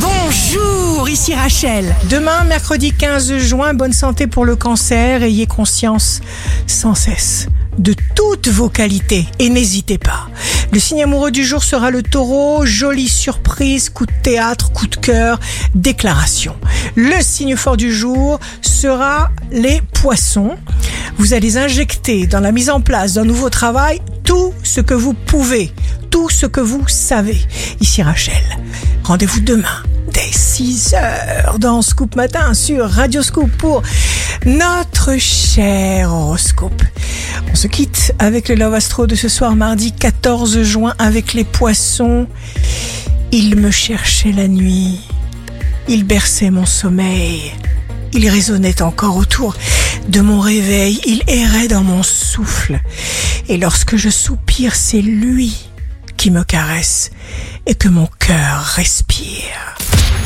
Bonjour, ici Rachel. Demain, mercredi 15 juin, bonne santé pour le cancer. Ayez conscience sans cesse de toutes vos qualités et n'hésitez pas. Le signe amoureux du jour sera le taureau. Jolie surprise, coup de théâtre, coup de cœur, déclaration. Le signe fort du jour sera les poissons. Vous allez injecter dans la mise en place d'un nouveau travail tout ce que vous pouvez, tout ce que vous savez. Ici Rachel. Rendez-vous demain dès 6 heures dans Scoop Matin sur Radio Scoop pour notre cher horoscope. On se quitte avec le Love Astro de ce soir mardi 14 juin avec les poissons. Il me cherchait la nuit. Il berçait mon sommeil. Il résonnait encore autour de mon réveil. Il errait dans mon souffle. Et lorsque je soupire, c'est lui qui me caresse et que mon cœur respire.